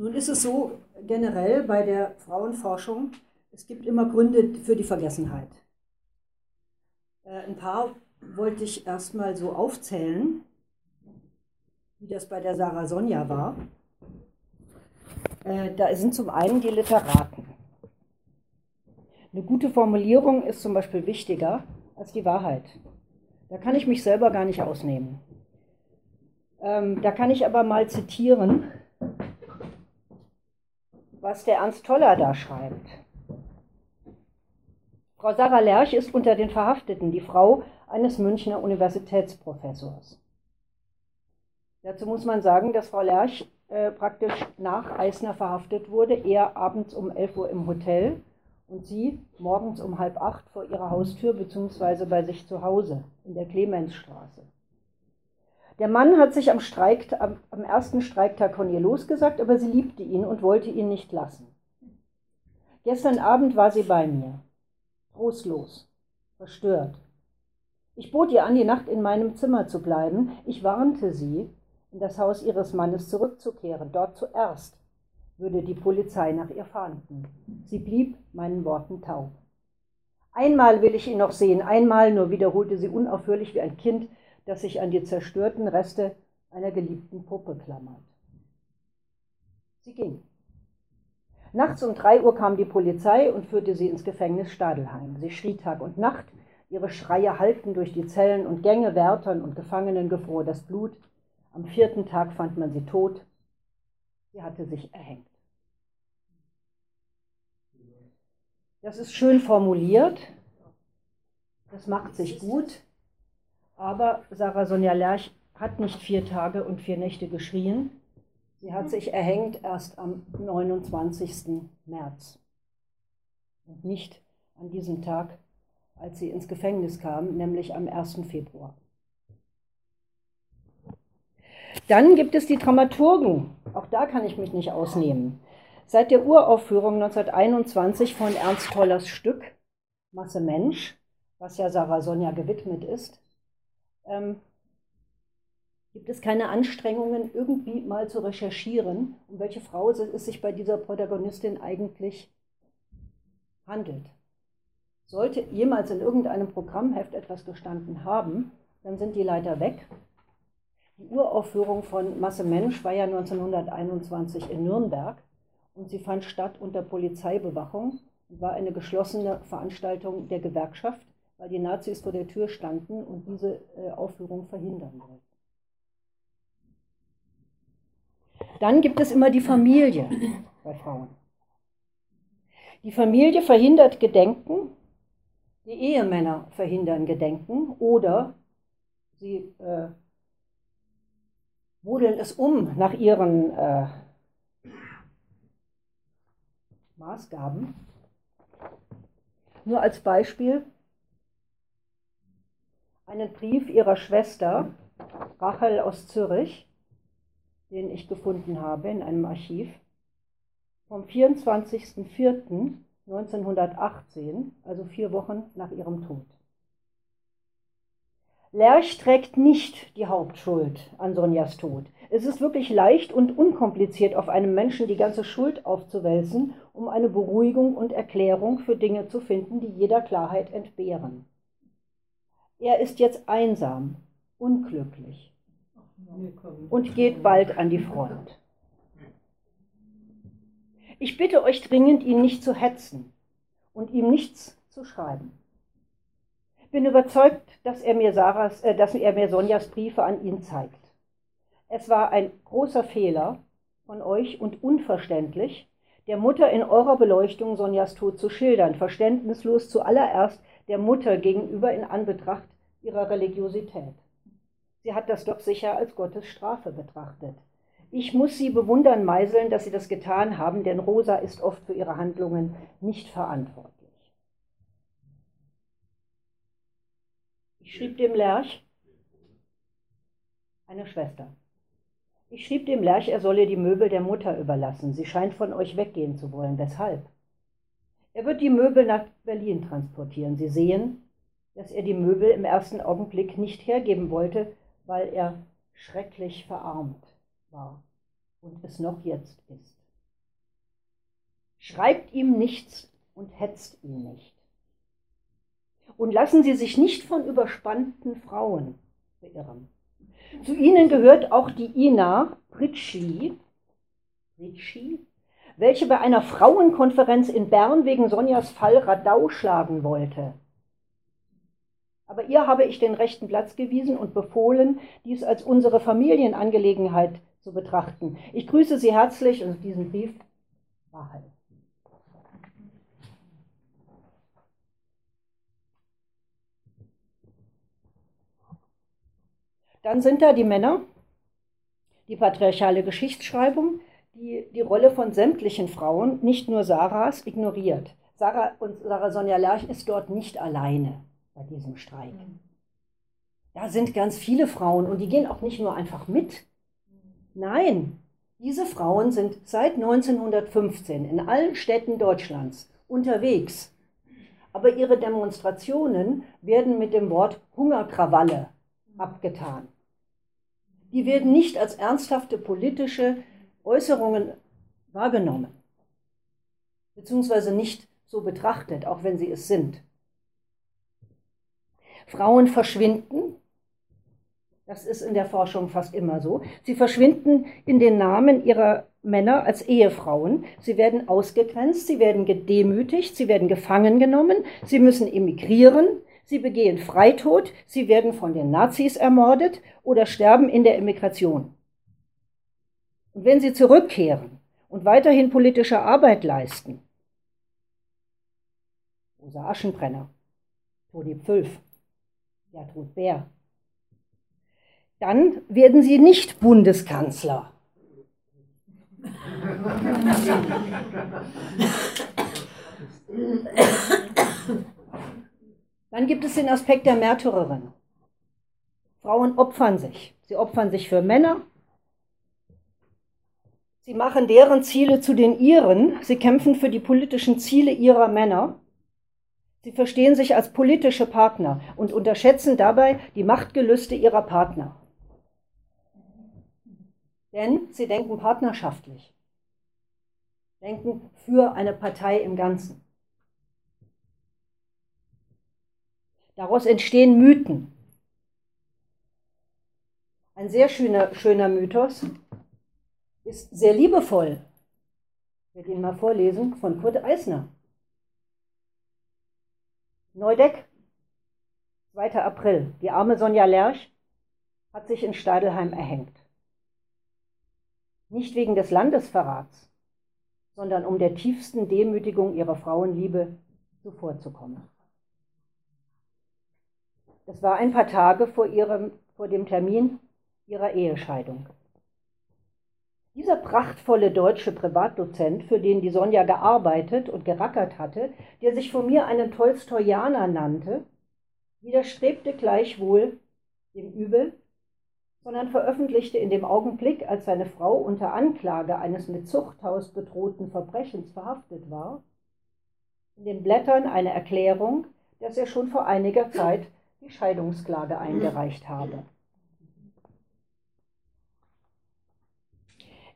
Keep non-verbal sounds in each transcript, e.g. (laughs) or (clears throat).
Nun ist es so generell bei der Frauenforschung, es gibt immer Gründe für die Vergessenheit. Äh, ein paar wollte ich erstmal so aufzählen, wie das bei der Sarah Sonja war. Äh, da sind zum einen die Literaten. Eine gute Formulierung ist zum Beispiel wichtiger als die Wahrheit. Da kann ich mich selber gar nicht ausnehmen. Ähm, da kann ich aber mal zitieren, was der Ernst Toller da schreibt. Frau Sarah Lerch ist unter den Verhafteten die Frau eines Münchner Universitätsprofessors. Dazu muss man sagen, dass Frau Lerch äh, praktisch nach Eisner verhaftet wurde, er abends um 11 Uhr im Hotel und sie morgens um halb acht vor ihrer Haustür bzw. bei sich zu Hause in der Clemensstraße. Der Mann hat sich am, Streik, am, am ersten Streiktag von ihr losgesagt, aber sie liebte ihn und wollte ihn nicht lassen. Gestern Abend war sie bei mir, trostlos, verstört. Ich bot ihr an, die Nacht in meinem Zimmer zu bleiben. Ich warnte sie, in das Haus ihres Mannes zurückzukehren, dort zuerst würde die Polizei nach ihr fahnden. Sie blieb meinen Worten taub. Einmal will ich ihn noch sehen, einmal nur wiederholte sie unaufhörlich wie ein Kind, das sich an die zerstörten Reste einer geliebten Puppe klammert. Sie ging. Nachts um drei Uhr kam die Polizei und führte sie ins Gefängnis Stadelheim. Sie schrie Tag und Nacht, ihre Schreie hallten durch die Zellen und Gänge, Wärtern und Gefangenen gefror das Blut. Am vierten Tag fand man sie tot. Sie hatte sich erhängt. Das ist schön formuliert, das macht sich gut, aber Sarah Sonja Lerch hat nicht vier Tage und vier Nächte geschrien. Sie hat sich erhängt erst am 29. März und nicht an diesem Tag, als sie ins Gefängnis kam, nämlich am 1. Februar. Dann gibt es die Dramaturgen. Auch da kann ich mich nicht ausnehmen. Seit der Uraufführung 1921 von Ernst Tollers Stück Masse Mensch, was ja Sarah Sonja gewidmet ist, ähm, gibt es keine Anstrengungen, irgendwie mal zu recherchieren, um welche Frau es sich bei dieser Protagonistin eigentlich handelt. Sollte jemals in irgendeinem Programmheft etwas gestanden haben, dann sind die leider weg. Die Uraufführung von Masse Mensch war ja 1921 in Nürnberg und sie fand statt unter Polizeibewachung und war eine geschlossene Veranstaltung der Gewerkschaft, weil die Nazis vor der Tür standen und diese äh, Aufführung verhindern wollten. Dann gibt es immer die Familie bei Frauen. Die Familie verhindert Gedenken, die Ehemänner verhindern Gedenken oder sie äh, modeln es um nach ihren äh, Maßgaben. Nur als Beispiel einen Brief ihrer Schwester Rachel aus Zürich, den ich gefunden habe in einem Archiv, vom 24.04.1918, also vier Wochen nach ihrem Tod. Lerch trägt nicht die Hauptschuld an Sonjas Tod. Es ist wirklich leicht und unkompliziert, auf einem Menschen die ganze Schuld aufzuwälzen, um eine Beruhigung und Erklärung für Dinge zu finden, die jeder Klarheit entbehren. Er ist jetzt einsam, unglücklich und geht bald an die Front. Ich bitte euch dringend, ihn nicht zu hetzen und ihm nichts zu schreiben bin überzeugt, dass er mir, Sarahs, äh, dass er mir Sonjas Briefe an ihn zeigt. Es war ein großer Fehler von euch und unverständlich, der Mutter in eurer Beleuchtung Sonjas Tod zu schildern, verständnislos zuallererst der Mutter gegenüber in Anbetracht ihrer Religiosität. Sie hat das doch sicher als Gottes Strafe betrachtet. Ich muss sie bewundern, Meiseln, dass sie das getan haben, denn Rosa ist oft für ihre Handlungen nicht verantwortlich. Ich schrieb dem Lerch, eine Schwester. Ich schrieb dem Lerch, er solle die Möbel der Mutter überlassen. Sie scheint von euch weggehen zu wollen. Weshalb? Er wird die Möbel nach Berlin transportieren. Sie sehen, dass er die Möbel im ersten Augenblick nicht hergeben wollte, weil er schrecklich verarmt war und es noch jetzt ist. Schreibt ihm nichts und hetzt ihn nicht. Und lassen Sie sich nicht von überspannten Frauen beirren. Zu ihnen gehört auch die Ina Pritschli, Pritschli, welche bei einer Frauenkonferenz in Bern wegen Sonjas Fall Radau schlagen wollte. Aber ihr habe ich den rechten Platz gewiesen und befohlen, dies als unsere Familienangelegenheit zu betrachten. Ich grüße Sie herzlich und diesen Brief Rahel. Dann sind da die Männer, die patriarchale Geschichtsschreibung, die die Rolle von sämtlichen Frauen, nicht nur Sarahs, ignoriert. Sarah und Sarah Sonja Lerch ist dort nicht alleine bei diesem Streik. Da sind ganz viele Frauen und die gehen auch nicht nur einfach mit. Nein, diese Frauen sind seit 1915 in allen Städten Deutschlands unterwegs. Aber ihre Demonstrationen werden mit dem Wort Hungerkrawalle abgetan. Die werden nicht als ernsthafte politische Äußerungen wahrgenommen, beziehungsweise nicht so betrachtet, auch wenn sie es sind. Frauen verschwinden, das ist in der Forschung fast immer so, sie verschwinden in den Namen ihrer Männer als Ehefrauen, sie werden ausgegrenzt, sie werden gedemütigt, sie werden gefangen genommen, sie müssen emigrieren, sie begehen Freitod, sie werden von den Nazis ermordet oder sterben in der Emigration. Und wenn sie zurückkehren und weiterhin politische Arbeit leisten, Rosa Aschenbrenner, Toni Pfülf, Gertrud Bär, dann werden sie nicht Bundeskanzler. Dann gibt es den Aspekt der Märtyrerin. Frauen opfern sich. Sie opfern sich für Männer. Sie machen deren Ziele zu den ihren. Sie kämpfen für die politischen Ziele ihrer Männer. Sie verstehen sich als politische Partner und unterschätzen dabei die Machtgelüste ihrer Partner. Denn sie denken partnerschaftlich, denken für eine Partei im Ganzen. Daraus entstehen Mythen. Ein sehr schöner, schöner Mythos ist sehr liebevoll. Ich werde ihn mal vorlesen von Kurt Eisner. Neudeck, 2. April. Die arme Sonja Lerch hat sich in Stadelheim erhängt. Nicht wegen des Landesverrats, sondern um der tiefsten Demütigung ihrer Frauenliebe zuvorzukommen. Es war ein paar Tage vor, ihrem, vor dem Termin ihrer Ehescheidung. Dieser prachtvolle deutsche Privatdozent, für den die Sonja gearbeitet und gerackert hatte, der sich von mir einen Tolstoyaner nannte, widerstrebte gleichwohl dem Übel, sondern veröffentlichte in dem Augenblick, als seine Frau unter Anklage eines mit Zuchthaus bedrohten Verbrechens verhaftet war, in den Blättern eine Erklärung, dass er schon vor einiger Zeit die Scheidungsklage eingereicht habe.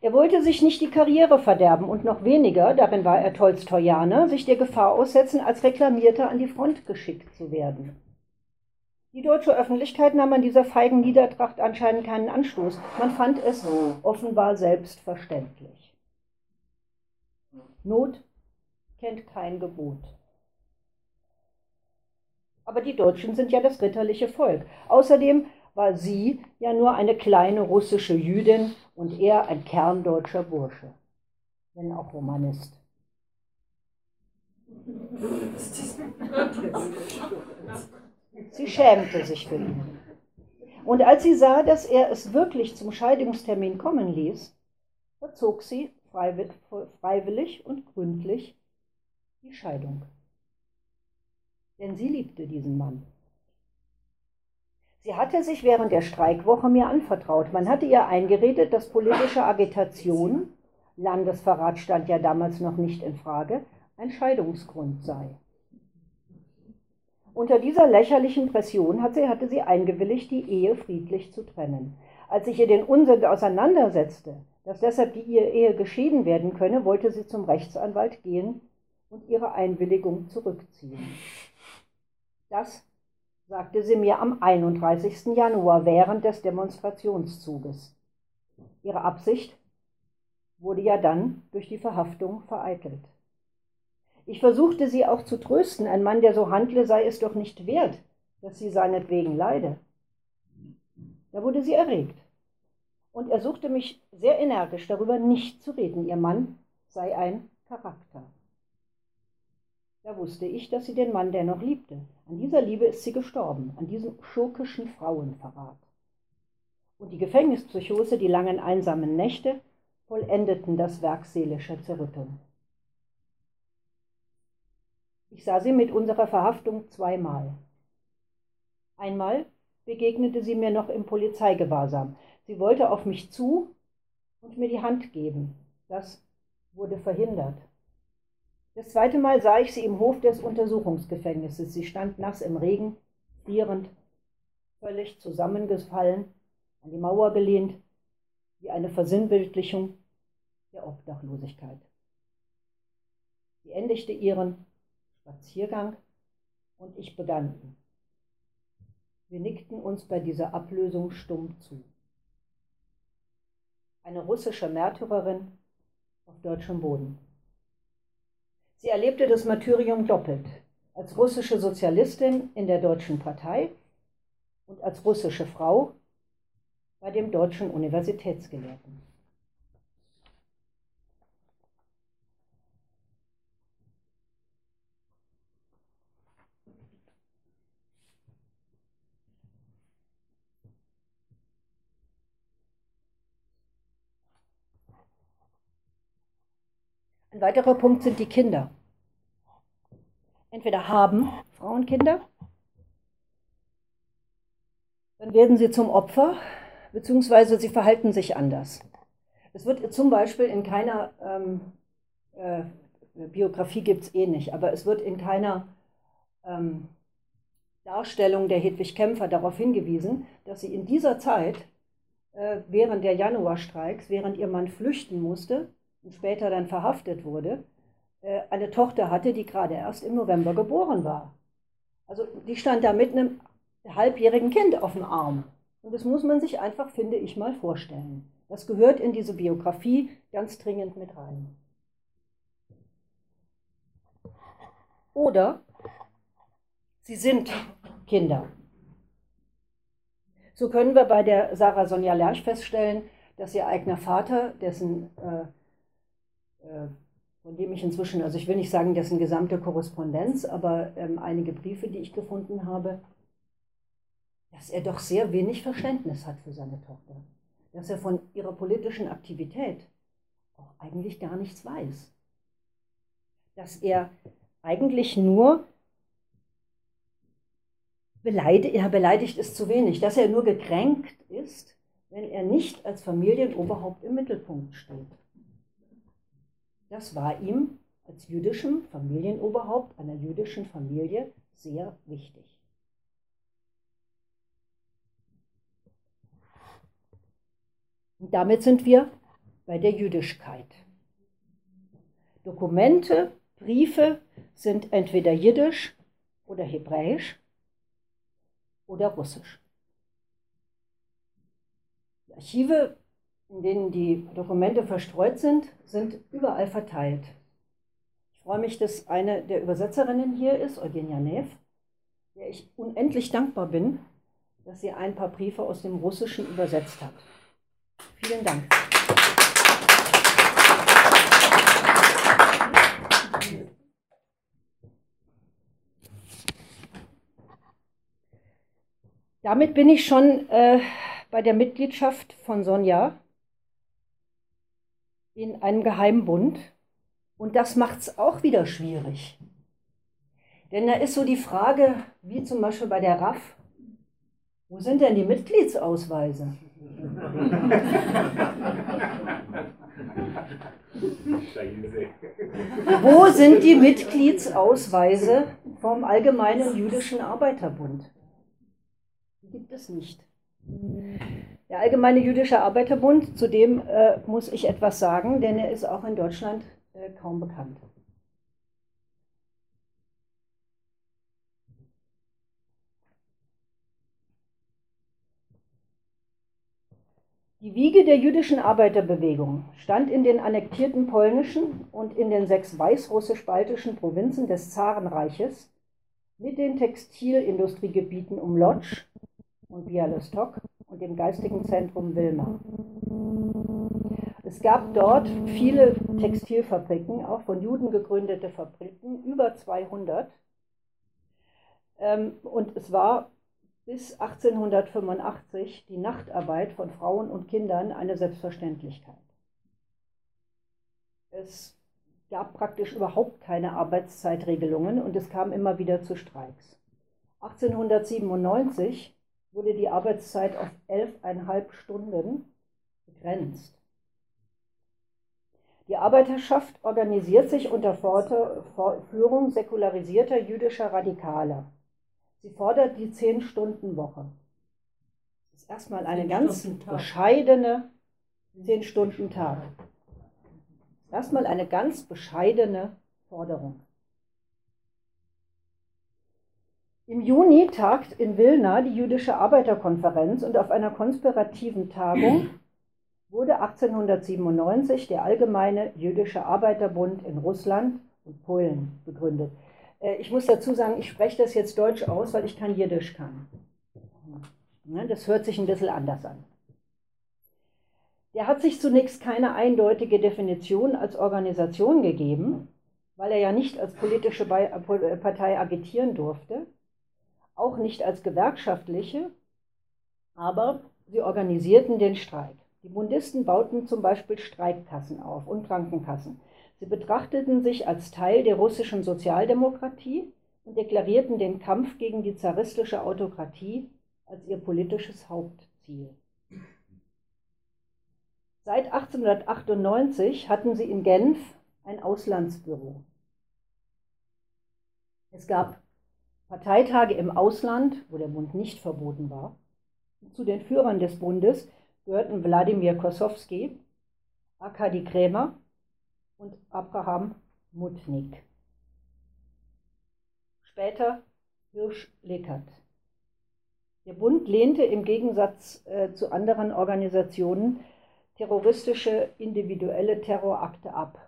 Er wollte sich nicht die Karriere verderben und noch weniger, darin war er Tolstoyaner, sich der Gefahr aussetzen, als Reklamierter an die Front geschickt zu werden. Die deutsche Öffentlichkeit nahm an dieser feigen Niedertracht anscheinend keinen Anstoß. Man fand es offenbar selbstverständlich. Not kennt kein Gebot. Aber die Deutschen sind ja das ritterliche Volk. Außerdem war sie ja nur eine kleine russische Jüdin und er ein kerndeutscher Bursche, wenn auch Romanist. Sie schämte sich für ihn. Und als sie sah, dass er es wirklich zum Scheidungstermin kommen ließ, verzog sie freiwillig und gründlich die Scheidung denn sie liebte diesen Mann. Sie hatte sich während der Streikwoche mir anvertraut. Man hatte ihr eingeredet, dass politische Agitation, Landesverrat stand ja damals noch nicht in Frage, ein Scheidungsgrund sei. Unter dieser lächerlichen Pression hatte sie, hatte sie eingewilligt, die Ehe friedlich zu trennen. Als ich ihr den Unsinn auseinandersetzte, Dass deshalb die Ehe geschieden werden könne, wollte sie zum Rechtsanwalt gehen und ihre Einwilligung zurückziehen. Das sagte sie mir am 31. Januar während des Demonstrationszuges. Ihre Absicht wurde ja dann durch die Verhaftung vereitelt. Ich versuchte sie auch zu trösten, ein Mann, der so handle, sei es doch nicht wert, dass sie seinetwegen leide. Da wurde sie erregt und er suchte mich sehr energisch darüber nicht zu reden. Ihr Mann sei ein Charakter. Da wusste ich, dass sie den Mann dennoch liebte. An dieser Liebe ist sie gestorben, an diesem schurkischen Frauenverrat. Und die Gefängnispsychose, die langen einsamen Nächte, vollendeten das Werk seelischer Zerrüttung. Ich sah sie mit unserer Verhaftung zweimal. Einmal begegnete sie mir noch im Polizeigewahrsam. Sie wollte auf mich zu und mir die Hand geben. Das wurde verhindert. Das zweite Mal sah ich sie im Hof des Untersuchungsgefängnisses. Sie stand nass im Regen, frierend, völlig zusammengefallen, an die Mauer gelehnt, wie eine Versinnbildlichung der Obdachlosigkeit. Sie endigte ihren Spaziergang und ich begann. Wir nickten uns bei dieser Ablösung stumm zu. Eine russische Märtyrerin auf deutschem Boden. Sie erlebte das Martyrium doppelt, als russische Sozialistin in der Deutschen Partei und als russische Frau bei dem deutschen Universitätsgelehrten. Ein weiterer Punkt sind die Kinder. Entweder haben Frauen Kinder, dann werden sie zum Opfer, beziehungsweise sie verhalten sich anders. Es wird zum Beispiel in keiner ähm, äh, Biografie gibt es eh nicht, aber es wird in keiner ähm, Darstellung der Hedwig Kämpfer darauf hingewiesen, dass sie in dieser Zeit, äh, während der Januarstreiks, während ihr Mann flüchten musste, und später dann verhaftet wurde, äh, eine Tochter hatte, die gerade erst im November geboren war. Also die stand da mit einem halbjährigen Kind auf dem Arm. Und das muss man sich einfach, finde ich, mal vorstellen. Das gehört in diese Biografie ganz dringend mit rein. Oder sie sind Kinder. So können wir bei der Sarah Sonja Lerch feststellen, dass ihr eigener Vater, dessen äh, von dem ich inzwischen, also ich will nicht sagen, dessen gesamte Korrespondenz, aber ähm, einige Briefe, die ich gefunden habe, dass er doch sehr wenig Verständnis hat für seine Tochter. Dass er von ihrer politischen Aktivität auch eigentlich gar nichts weiß. Dass er eigentlich nur beleidigt, ja, beleidigt ist zu wenig, dass er nur gekränkt ist, wenn er nicht als Familienoberhaupt im Mittelpunkt steht. Das war ihm als jüdischem Familienoberhaupt einer jüdischen Familie sehr wichtig. Und damit sind wir bei der Jüdischkeit. Dokumente, Briefe sind entweder jiddisch oder hebräisch oder russisch. Die Archive in denen die Dokumente verstreut sind, sind überall verteilt. Ich freue mich, dass eine der Übersetzerinnen hier ist, Eugenia Neff, der ich unendlich dankbar bin, dass sie ein paar Briefe aus dem Russischen übersetzt hat. Vielen Dank. Damit bin ich schon äh, bei der Mitgliedschaft von Sonja in einem Geheimbund. Und das macht es auch wieder schwierig. Denn da ist so die Frage, wie zum Beispiel bei der RAF, wo sind denn die Mitgliedsausweise? (laughs) wo sind die Mitgliedsausweise vom Allgemeinen Jüdischen Arbeiterbund? Die gibt es nicht. Der Allgemeine Jüdische Arbeiterbund, zu dem äh, muss ich etwas sagen, denn er ist auch in Deutschland äh, kaum bekannt. Die Wiege der jüdischen Arbeiterbewegung stand in den annektierten polnischen und in den sechs weißrussisch-baltischen Provinzen des Zarenreiches mit den Textilindustriegebieten um Lodz und Bialystok und dem geistigen Zentrum Wilma. Es gab dort viele Textilfabriken, auch von Juden gegründete Fabriken, über 200. Ähm, und es war bis 1885 die Nachtarbeit von Frauen und Kindern eine Selbstverständlichkeit. Es gab praktisch überhaupt keine Arbeitszeitregelungen und es kam immer wieder zu Streiks. 1897 wurde die Arbeitszeit auf elfeinhalb Stunden begrenzt. Die Arbeiterschaft organisiert sich unter Führung säkularisierter jüdischer Radikaler. Sie fordert die Zehn-Stunden-Woche. Das ist erstmal eine ganz bescheidene Zehn-Stunden-Tag. Erstmal eine ganz bescheidene Forderung. Im Juni tagt in Wilna die jüdische Arbeiterkonferenz und auf einer konspirativen Tagung (clears throat) wurde 1897 der Allgemeine Jüdische Arbeiterbund in Russland und Polen begründet. Äh, ich muss dazu sagen, ich spreche das jetzt Deutsch aus, weil ich kein Jiddisch kann. Das hört sich ein bisschen anders an. Der hat sich zunächst keine eindeutige Definition als Organisation gegeben, weil er ja nicht als politische äh, Partei agitieren durfte, auch nicht als gewerkschaftliche, aber sie organisierten den Streik. Die Bundisten bauten zum Beispiel Streikkassen auf und Krankenkassen. Sie betrachteten sich als Teil der russischen Sozialdemokratie und deklarierten den Kampf gegen die zaristische Autokratie als ihr politisches Hauptziel. Seit 1898 hatten sie in Genf ein Auslandsbüro. Es gab Parteitage im Ausland, wo der Bund nicht verboten war. Zu den Führern des Bundes gehörten Wladimir Kosowski, Arkadi Krämer und Abraham Mutnik. Später Hirsch-Leckert. Der Bund lehnte im Gegensatz äh, zu anderen Organisationen terroristische individuelle Terrorakte ab.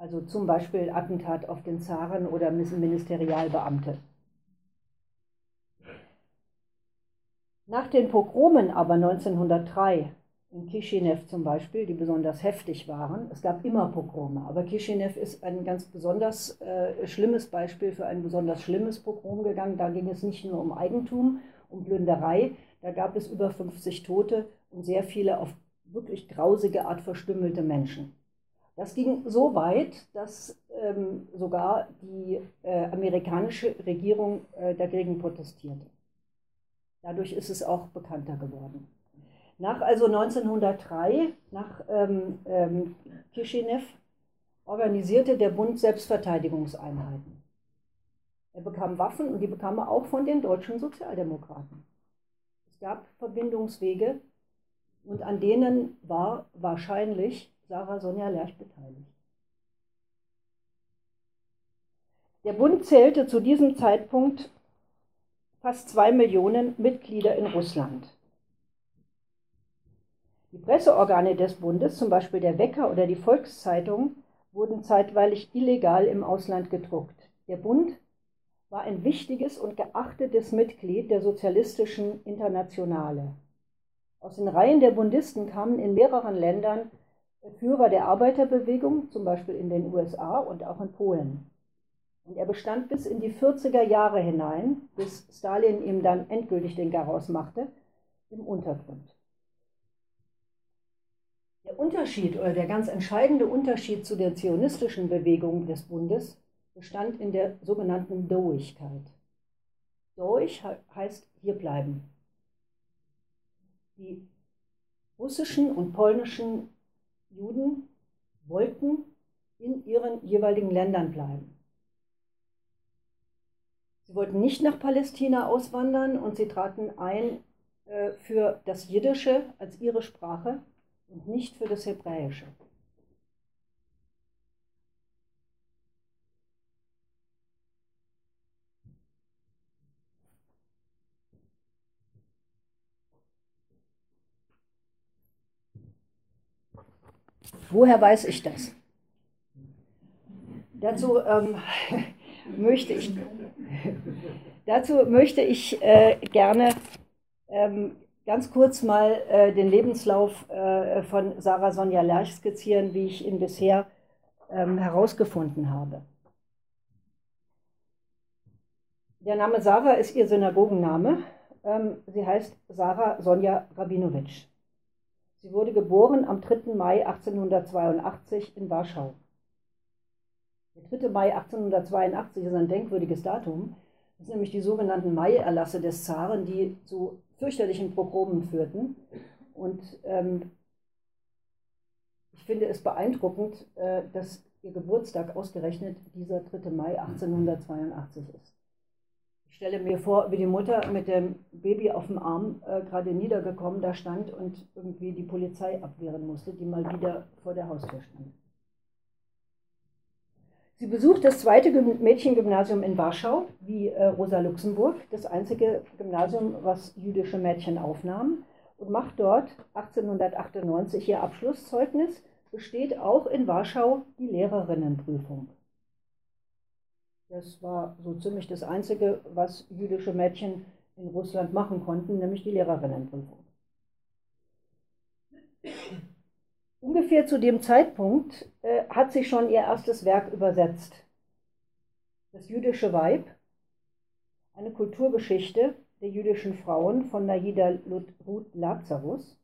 Also zum Beispiel Attentat auf den Zaren oder Ministerialbeamte. Nach den Pogromen aber 1903 in Kishinev zum Beispiel, die besonders heftig waren. Es gab immer Pogrome, aber Kishinev ist ein ganz besonders äh, schlimmes Beispiel für ein besonders schlimmes Pogrom gegangen. Da ging es nicht nur um Eigentum, um Plünderei, da gab es über 50 Tote und sehr viele auf wirklich grausige Art verstümmelte Menschen. Das ging so weit, dass ähm, sogar die äh, amerikanische Regierung äh, dagegen protestierte. Dadurch ist es auch bekannter geworden. Nach also 1903, nach ähm, ähm, Kishinev, organisierte der Bund Selbstverteidigungseinheiten. Er bekam Waffen und die bekam er auch von den deutschen Sozialdemokraten. Es gab Verbindungswege und an denen war wahrscheinlich Sarah Sonja Lerch beteiligt. Der Bund zählte zu diesem Zeitpunkt fast zwei Millionen Mitglieder in Russland. Die Presseorgane des Bundes, zum Beispiel der Wecker oder die Volkszeitung, wurden zeitweilig illegal im Ausland gedruckt. Der Bund war ein wichtiges und geachtetes Mitglied der Sozialistischen Internationale. Aus den Reihen der Bundisten kamen in mehreren Ländern Führer der Arbeiterbewegung, zum Beispiel in den USA und auch in Polen. Und er bestand bis in die 40er Jahre hinein, bis Stalin ihm dann endgültig den Garaus machte, im Untergrund. Der Unterschied oder der ganz entscheidende Unterschied zu der zionistischen Bewegung des Bundes bestand in der sogenannten Doigkeit. Doig heißt hier bleiben. Die russischen und polnischen Juden wollten in ihren jeweiligen Ländern bleiben. Sie wollten nicht nach Palästina auswandern und sie traten ein äh, für das Jiddische als ihre Sprache und nicht für das Hebräische. Woher weiß ich das? Dazu ähm, (laughs) möchte ich, (laughs) dazu möchte ich äh, gerne ähm, ganz kurz mal äh, den Lebenslauf äh, von Sarah Sonja Lerch skizzieren, wie ich ihn bisher ähm, herausgefunden habe. Der Name Sarah ist ihr Synagogenname. Ähm, sie heißt Sarah Sonja Rabinowitsch. Sie wurde geboren am 3. Mai 1882 in Warschau. Der 3. Mai 1882 ist ein denkwürdiges Datum. Das sind nämlich die sogenannten Mai-Erlasse des Zaren, die zu fürchterlichen Pogromen führten. Und ähm, ich finde es beeindruckend, äh, dass ihr Geburtstag ausgerechnet dieser 3. Mai 1882 ist stelle mir vor, wie die Mutter mit dem Baby auf dem Arm äh, gerade niedergekommen da stand und irgendwie die Polizei abwehren musste, die mal wieder vor der Haustür stand. Sie besucht das zweite Mädchengymnasium in Warschau, wie äh, Rosa Luxemburg, das einzige Gymnasium, was jüdische Mädchen aufnahm, und macht dort 1898 ihr Abschlusszeugnis, besteht auch in Warschau die Lehrerinnenprüfung. Das war so ziemlich das Einzige, was jüdische Mädchen in Russland machen konnten, nämlich die Lehrerinnenprüfung. Ungefähr zu dem Zeitpunkt äh, hat sie schon ihr erstes Werk übersetzt. Das jüdische Weib, eine Kulturgeschichte der jüdischen Frauen von Naida Ruth Lazarus,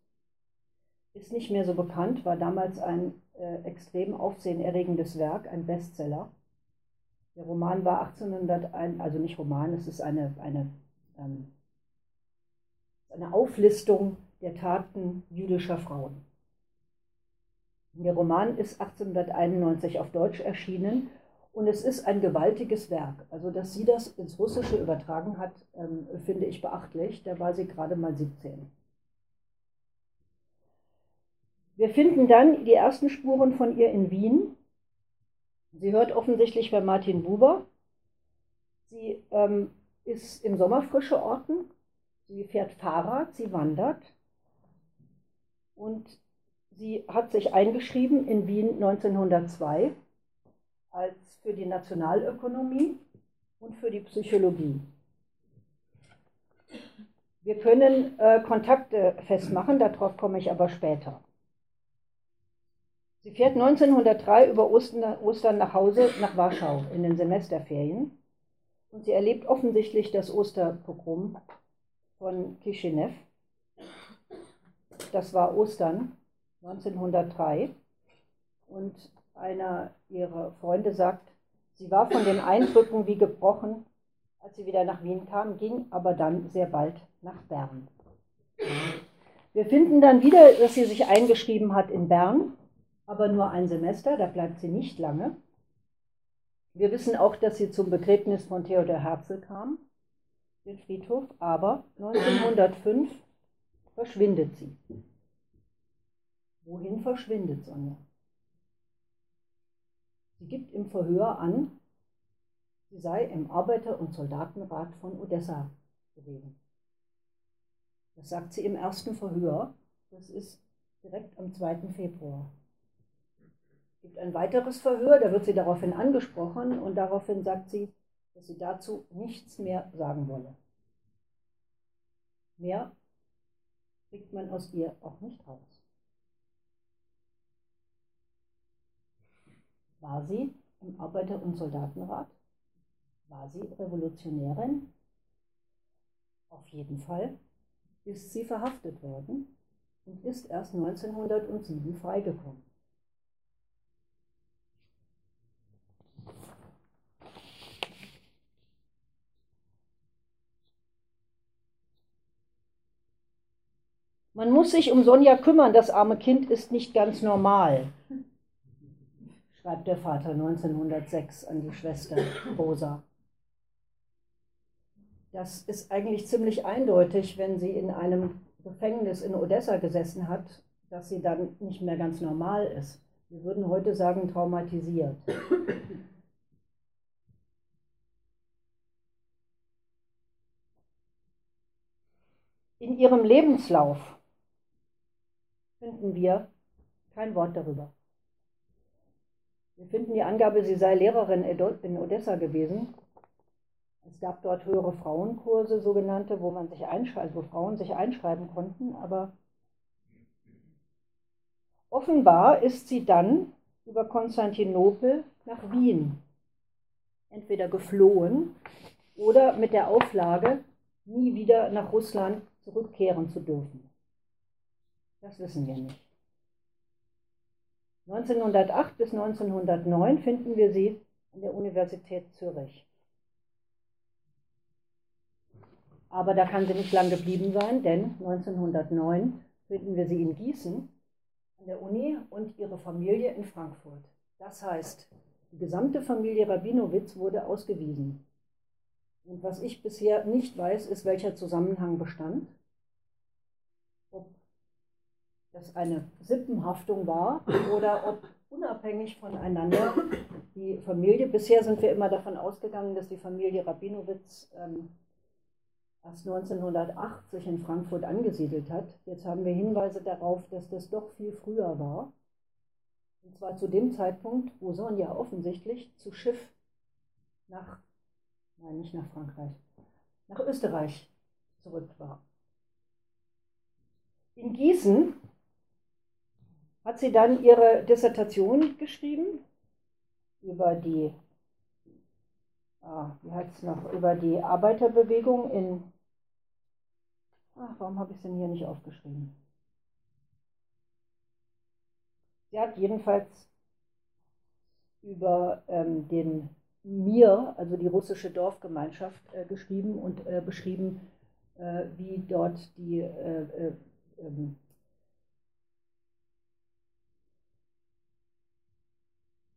ist nicht mehr so bekannt, war damals ein äh, extrem aufsehenerregendes Werk, ein Bestseller. Der Roman war 1801, also nicht Roman, es ist eine, eine, ähm, eine Auflistung der Taten jüdischer Frauen. Der Roman ist 1891 auf Deutsch erschienen und es ist ein gewaltiges Werk. Also, dass sie das ins Russische übertragen hat, ähm, finde ich beachtlich. Da war sie gerade mal 17. Wir finden dann die ersten Spuren von ihr in Wien Sie hört offensichtlich bei Martin Buber. Sie ähm, ist im Sommer frische Orten. Sie fährt Fahrrad, sie wandert. Und sie hat sich eingeschrieben in Wien 1902 als für die Nationalökonomie und für die Psychologie. Wir können äh, Kontakte festmachen, darauf komme ich aber später. Sie fährt 1903 über Ostern nach Hause nach Warschau in den Semesterferien und sie erlebt offensichtlich das Osterpogrom von Kishinev. Das war Ostern 1903 und einer ihrer Freunde sagt, sie war von den Eindrücken wie gebrochen, als sie wieder nach Wien kam, ging aber dann sehr bald nach Bern. Wir finden dann wieder, dass sie sich eingeschrieben hat in Bern aber nur ein Semester, da bleibt sie nicht lange. Wir wissen auch, dass sie zum Begräbnis von Theodor Herzl kam, den Friedhof, aber 1905 verschwindet sie. Wohin verschwindet Sonja? Sie gibt im Verhör an, sie sei im Arbeiter- und Soldatenrat von Odessa gewesen. Das sagt sie im ersten Verhör, das ist direkt am 2. Februar gibt ein weiteres Verhör, da wird sie daraufhin angesprochen und daraufhin sagt sie, dass sie dazu nichts mehr sagen wolle. Mehr kriegt man aus ihr auch nicht raus. War sie im Arbeiter- und Soldatenrat? War sie Revolutionärin? Auf jeden Fall ist sie verhaftet worden und ist erst 1907 freigekommen. Man muss sich um Sonja kümmern, das arme Kind ist nicht ganz normal, schreibt der Vater 1906 an die Schwester Rosa. das ist eigentlich ziemlich eindeutig, wenn sie in einem Gefängnis in Odessa gesessen hat, dass sie dann nicht mehr ganz normal ist. Wir würden heute sagen traumatisiert. In ihrem Lebenslauf finden wir kein Wort darüber. Wir finden die Angabe, sie sei Lehrerin in Odessa gewesen. Es gab dort höhere Frauenkurse, sogenannte, wo man sich einschreiben, wo Frauen sich einschreiben konnten, aber offenbar ist sie dann über Konstantinopel nach Wien entweder geflohen oder mit der Auflage, nie wieder nach Russland zurückkehren zu dürfen. Das wissen wir nicht. 1908 bis 1909 finden wir sie an der Universität Zürich. Aber da kann sie nicht lang geblieben sein, denn 1909 finden wir sie in Gießen an der Uni und ihre Familie in Frankfurt. Das heißt, die gesamte Familie Rabinowitz wurde ausgewiesen. Und was ich bisher nicht weiß, ist, welcher Zusammenhang bestand. Ob das eine Sippenhaftung war oder ob unabhängig voneinander die Familie, bisher sind wir immer davon ausgegangen, dass die Familie Rabinowitz ähm, erst 1980 in Frankfurt angesiedelt hat. Jetzt haben wir Hinweise darauf, dass das doch viel früher war. Und zwar zu dem Zeitpunkt, wo Sonja offensichtlich zu Schiff nach, nein, nicht nach Frankreich, nach Österreich zurück war. In Gießen hat sie dann ihre Dissertation geschrieben über die, ah, wie heißt noch, über die Arbeiterbewegung in, ach, warum habe ich es denn hier nicht aufgeschrieben? Sie hat jedenfalls über ähm, den Mir, also die russische Dorfgemeinschaft, äh, geschrieben und äh, beschrieben, äh, wie dort die äh, äh, ähm,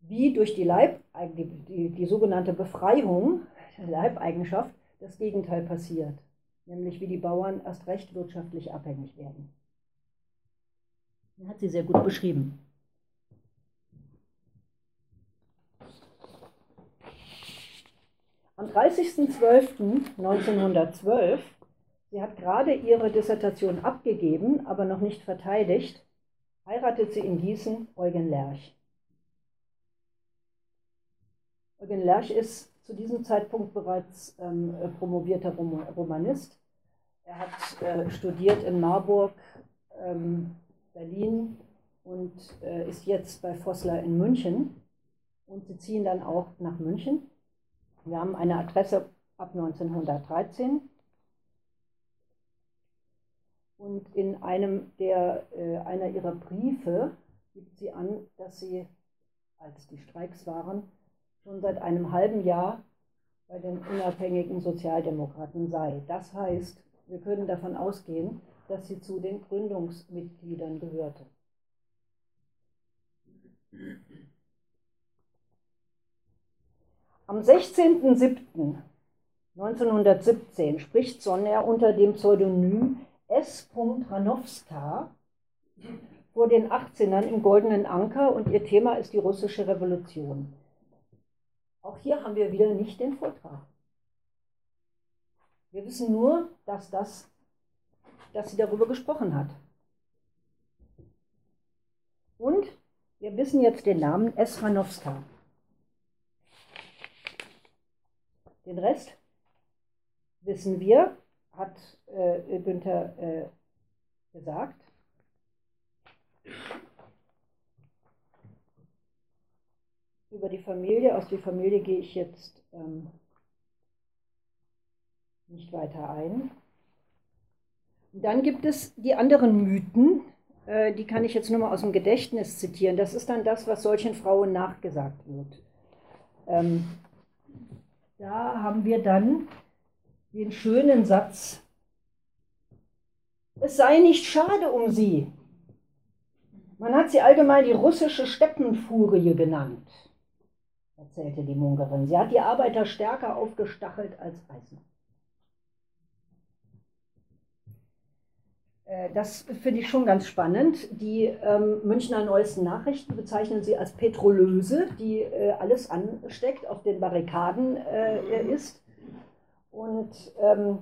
wie durch die, Leib, die, die, die sogenannte Befreiung der Leibeigenschaft das Gegenteil passiert, nämlich wie die Bauern erst recht wirtschaftlich abhängig werden. Das hat sie sehr gut beschrieben. Am 30.12.1912, sie hat gerade ihre Dissertation abgegeben, aber noch nicht verteidigt, heiratet sie in Gießen Eugen Lerch. Eugen Lerch ist zu diesem Zeitpunkt bereits ähm, promovierter Romanist. Er hat äh, studiert in Marburg, ähm, Berlin und äh, ist jetzt bei Vossler in München. Und sie ziehen dann auch nach München. Wir haben eine Adresse ab 1913. Und in einem der, äh, einer ihrer Briefe gibt sie an, dass sie, als die Streiks waren, schon seit einem halben Jahr bei den unabhängigen Sozialdemokraten sei. Das heißt, wir können davon ausgehen, dass sie zu den Gründungsmitgliedern gehörte. Am 16.07.1917 spricht Sonner unter dem Pseudonym S. Ranowska vor den 18ern im Goldenen Anker und ihr Thema ist die russische Revolution. Auch hier haben wir wieder nicht den Vortrag. Wir wissen nur, dass, das, dass sie darüber gesprochen hat. Und wir wissen jetzt den Namen Esranowska. Den Rest wissen wir, hat äh, Günther äh, gesagt. Über die Familie. Aus der Familie gehe ich jetzt ähm, nicht weiter ein. Und dann gibt es die anderen Mythen, äh, die kann ich jetzt nur mal aus dem Gedächtnis zitieren. Das ist dann das, was solchen Frauen nachgesagt wird. Ähm, da haben wir dann den schönen Satz, es sei nicht schade um sie. Man hat sie allgemein die russische Steppenfurie genannt erzählte die Munkerin. Sie hat die Arbeiter stärker aufgestachelt als Eisen. Äh, das finde ich schon ganz spannend. Die ähm, Münchner Neuesten Nachrichten bezeichnen sie als Petrolöse, die äh, alles ansteckt, auf den Barrikaden äh, mhm. ist. Und ähm,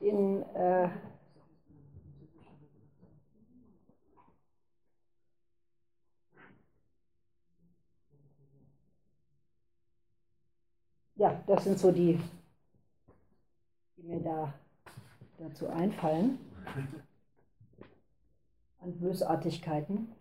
in. Äh, ja, das sind so die, die mir da dazu einfallen. An Bösartigkeiten.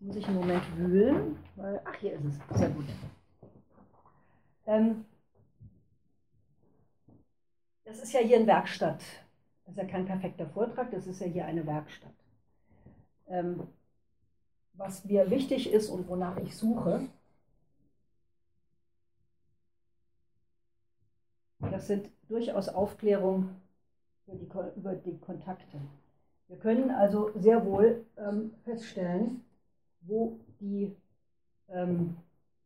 Jetzt muss ich einen Moment wühlen, weil, ach, hier ist es, sehr gut. Ähm, das ist ja hier eine Werkstatt. Das ist ja kein perfekter Vortrag, das ist ja hier eine Werkstatt. Ähm, was mir wichtig ist und wonach ich suche, das sind durchaus Aufklärungen die, über die Kontakte. Wir können also sehr wohl ähm, feststellen, wo die ähm,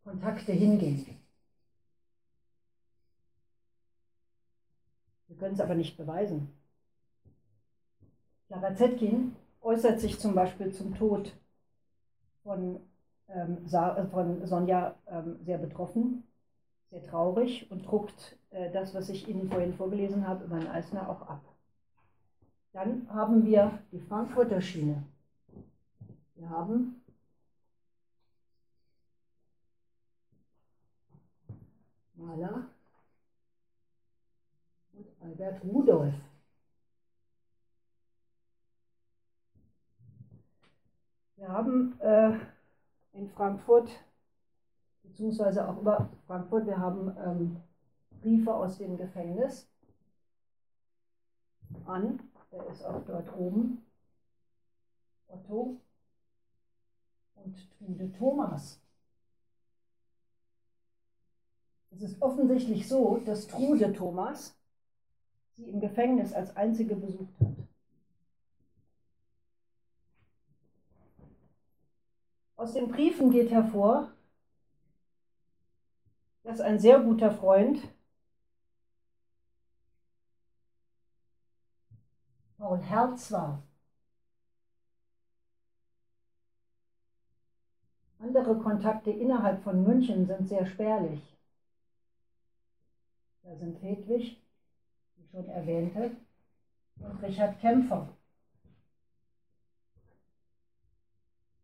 Kontakte hingehen. Wir können es aber nicht beweisen. Clara Zetkin äußert sich zum Beispiel zum Tod von, ähm, äh, von Sonja ähm, sehr betroffen, sehr traurig und druckt äh, das, was ich Ihnen vorhin vorgelesen habe, über den Eisner auch ab. Dann haben wir die Frankfurter Schiene. Wir haben Maler und Albert Rudolph. Wir haben äh, in Frankfurt, beziehungsweise auch über Frankfurt, wir haben ähm, Briefe aus dem Gefängnis an, der ist auch dort oben, Otto und Trude Thomas. Es ist offensichtlich so, dass Trude Thomas sie im Gefängnis als einzige besucht hat. Aus den Briefen geht hervor, dass ein sehr guter Freund, Paul Herz war. Andere Kontakte innerhalb von München sind sehr spärlich. Da sind Hedwig, die schon erwähnte, und Richard Kämpfer,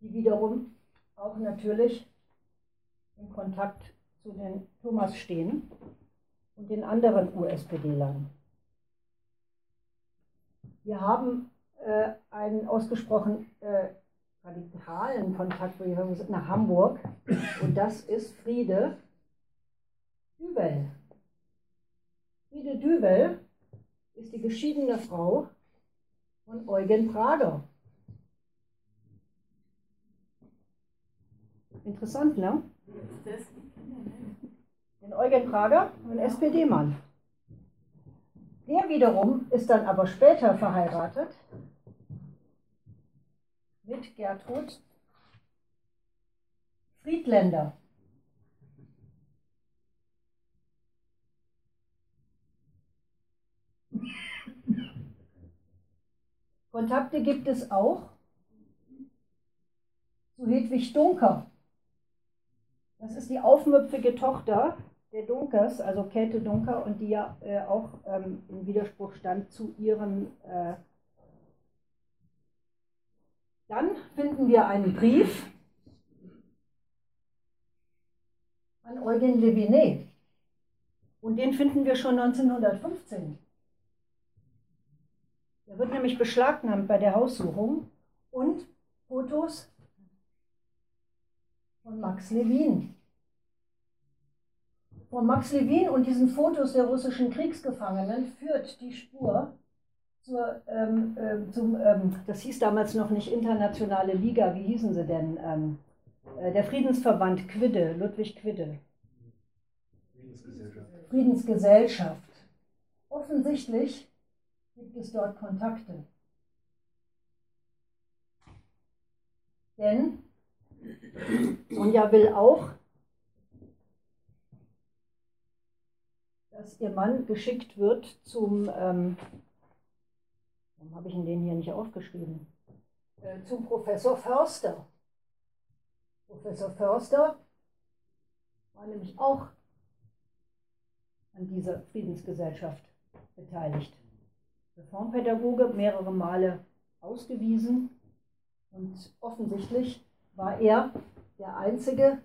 die wiederum auch natürlich in Kontakt zu den Thomas stehen und den anderen USPD-Lern. Wir haben äh, einen ausgesprochen äh, radikalen Kontakt nach Hamburg und das ist Friede Dübel. Friede Dübel ist die geschiedene Frau von Eugen Prager. Interessant, ne? Den Eugen Prager, ein SPD-Mann. Der wiederum ist dann aber später verheiratet mit Gertrud Friedländer. Kontakte gibt es auch zu Hedwig Dunker. Das ist die aufmüpfige Tochter der Dunkers, also Käthe Dunker, und die ja äh, auch ähm, im Widerspruch stand zu ihren. Äh Dann finden wir einen Brief an Eugen Levinet. Und den finden wir schon 1915. Der wird nämlich beschlagnahmt bei der Haussuchung und Fotos von Max Levin. Von Max Levin und diesen Fotos der russischen Kriegsgefangenen führt die Spur zur, ähm, äh, zum, ähm, das hieß damals noch nicht Internationale Liga, wie hießen sie denn? Ähm, äh, der Friedensverband Quidde, Ludwig Quidde. Friedensgesellschaft. Friedensgesellschaft. Offensichtlich gibt es dort Kontakte. Denn Sonja will auch, dass ihr Mann geschickt wird zum, ähm, warum habe ich ihn den hier nicht aufgeschrieben, äh, zum Professor Förster. Professor Förster war nämlich auch an dieser Friedensgesellschaft beteiligt. Reformpädagoge, mehrere Male ausgewiesen und offensichtlich war er der Einzige,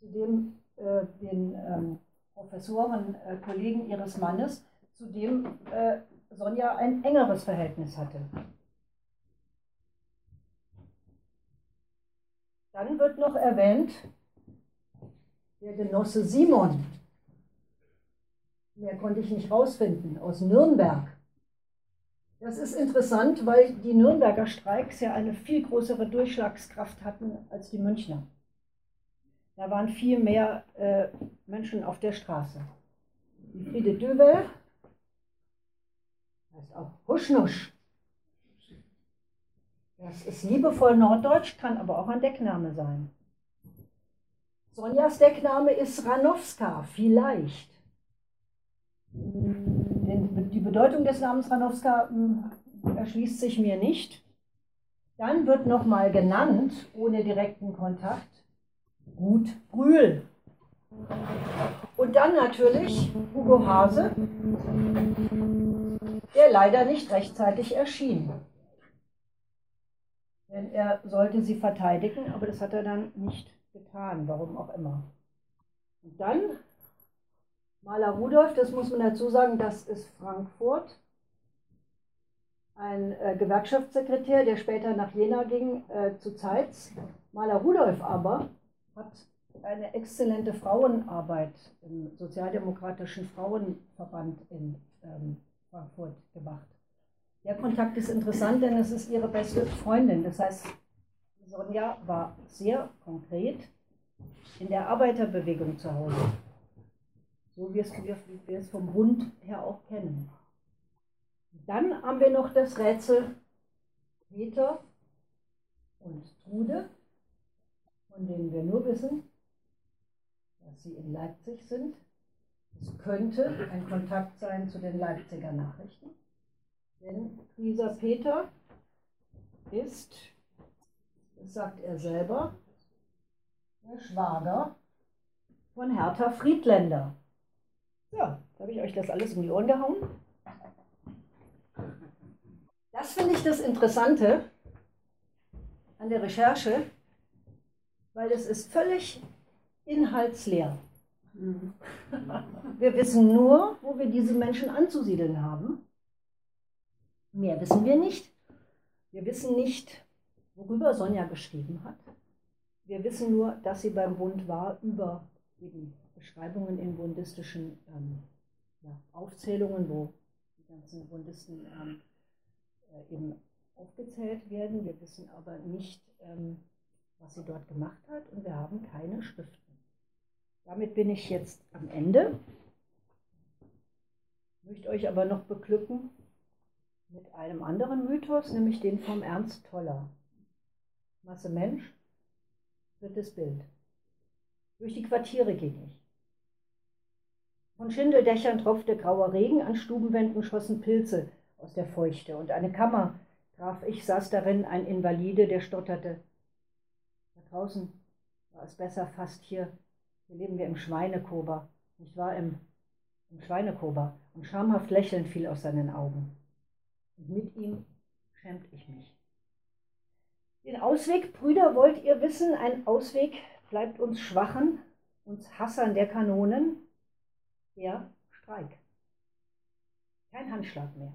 zu dem äh, den ähm, Professoren, äh, Kollegen ihres Mannes, zu dem äh, Sonja ein engeres Verhältnis hatte. Dann wird noch erwähnt der Genosse Simon. Mehr konnte ich nicht rausfinden, aus Nürnberg. Das ist interessant, weil die Nürnberger Streiks ja eine viel größere Durchschlagskraft hatten als die Münchner. Da waren viel mehr äh, Menschen auf der Straße. Friede Dövel heißt auch Huschnusch. Das ist liebevoll norddeutsch, kann aber auch ein Deckname sein. Sonjas Deckname ist Ranowska, vielleicht. Die Bedeutung des Namens Ranowska hm, erschließt sich mir nicht. Dann wird nochmal genannt, ohne direkten Kontakt, Gut Brühl. Und dann natürlich Hugo Hase, der leider nicht rechtzeitig erschien. Denn er sollte sie verteidigen, aber das hat er dann nicht getan, warum auch immer. Und dann Maler Rudolf, das muss man dazu sagen, das ist Frankfurt, ein äh, Gewerkschaftssekretär, der später nach Jena ging, äh, zu Zeitz. Maler Rudolf aber hat eine exzellente Frauenarbeit im Sozialdemokratischen Frauenverband in ähm, Frankfurt gemacht. Der Kontakt ist interessant, denn es ist ihre beste Freundin. Das heißt, Sonja war sehr konkret in der Arbeiterbewegung zu Hause. So wie wir es vom Bund her auch kennen. Dann haben wir noch das Rätsel Peter und Trude, von denen wir nur wissen, dass sie in Leipzig sind. Es könnte ein Kontakt sein zu den Leipziger Nachrichten. Denn dieser Peter ist, das sagt er selber, der Schwager von Hertha Friedländer. Ja, jetzt habe ich euch das alles um die Ohren gehauen. Das finde ich das Interessante an der Recherche, weil es ist völlig inhaltsleer. Wir wissen nur, wo wir diese Menschen anzusiedeln haben. Mehr wissen wir nicht. Wir wissen nicht, worüber Sonja geschrieben hat. Wir wissen nur, dass sie beim Bund war über eben Beschreibungen in bundistischen ähm, ja, Aufzählungen, wo die ganzen Bundisten ähm, äh, eben aufgezählt werden. Wir wissen aber nicht, ähm, was sie dort gemacht hat und wir haben keine Schriften. Damit bin ich jetzt am Ende. Ich möchte euch aber noch beglücken mit einem anderen Mythos, nämlich den vom Ernst Toller. Masse Mensch, drittes Bild. Durch die Quartiere ging ich. Von Schindeldächern tropfte grauer Regen, an Stubenwänden schossen Pilze aus der Feuchte. Und eine Kammer traf ich, saß darin ein Invalide, der stotterte. Da draußen war es besser fast hier. Hier leben wir im Schweinekober, nicht wahr? Im, im Schweinekober. Und schamhaft Lächeln fiel aus seinen Augen. Und mit ihm schämt ich mich. Den Ausweg, Brüder, wollt ihr wissen? Ein Ausweg bleibt uns Schwachen, uns Hassern der Kanonen, der Streik. Kein Handschlag mehr.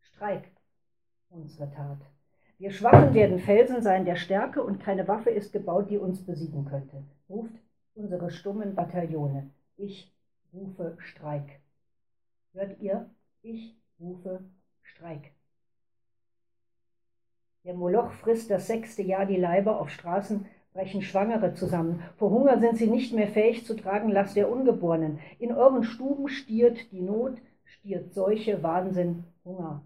Streik, unsere Tat. Wir Schwachen werden Felsen sein der Stärke und keine Waffe ist gebaut, die uns besiegen könnte. Ruft unsere stummen Bataillone. Ich rufe Streik. Hört ihr? Ich rufe Streik. Der Moloch frisst das sechste Jahr die Leiber auf Straßen, brechen Schwangere zusammen. Vor Hunger sind sie nicht mehr fähig zu tragen Last der Ungeborenen. In euren Stuben stiert die Not, stiert Seuche, Wahnsinn, Hunger.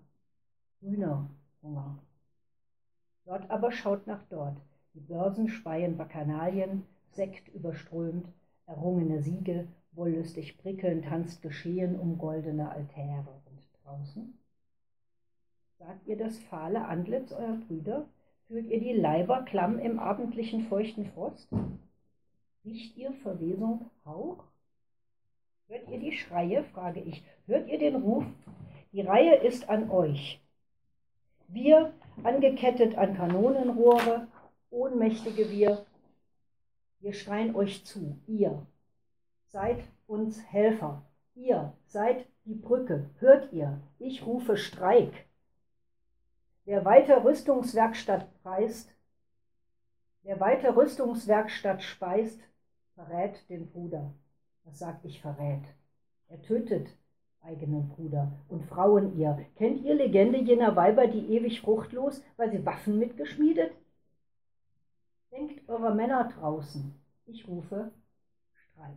Grüner Hunger. Dort aber schaut nach dort. Die Börsen speien Bacchanalien, Sekt überströmt, errungene Siege, wollüstig prickelnd tanzt Geschehen um goldene Altäre. Und draußen? Sagt ihr das fahle Antlitz eurer Brüder? Fühlt ihr die Leiber klamm im abendlichen feuchten Frost? Riecht ihr Verwesung Hauch? Hört ihr die Schreie, frage ich. Hört ihr den Ruf? Die Reihe ist an euch. Wir, angekettet an Kanonenrohre, ohnmächtige wir, wir schreien euch zu, ihr seid uns Helfer, ihr seid die Brücke, hört ihr, ich rufe Streik. Wer weiter Rüstungswerkstatt preist, wer weiter Rüstungswerkstatt speist, verrät den Bruder. Was sag ich verrät? Er tötet eigenen Bruder und Frauen ihr. Kennt ihr Legende jener Weiber, die ewig fruchtlos, weil sie Waffen mitgeschmiedet? Denkt eurer Männer draußen. Ich rufe Streik.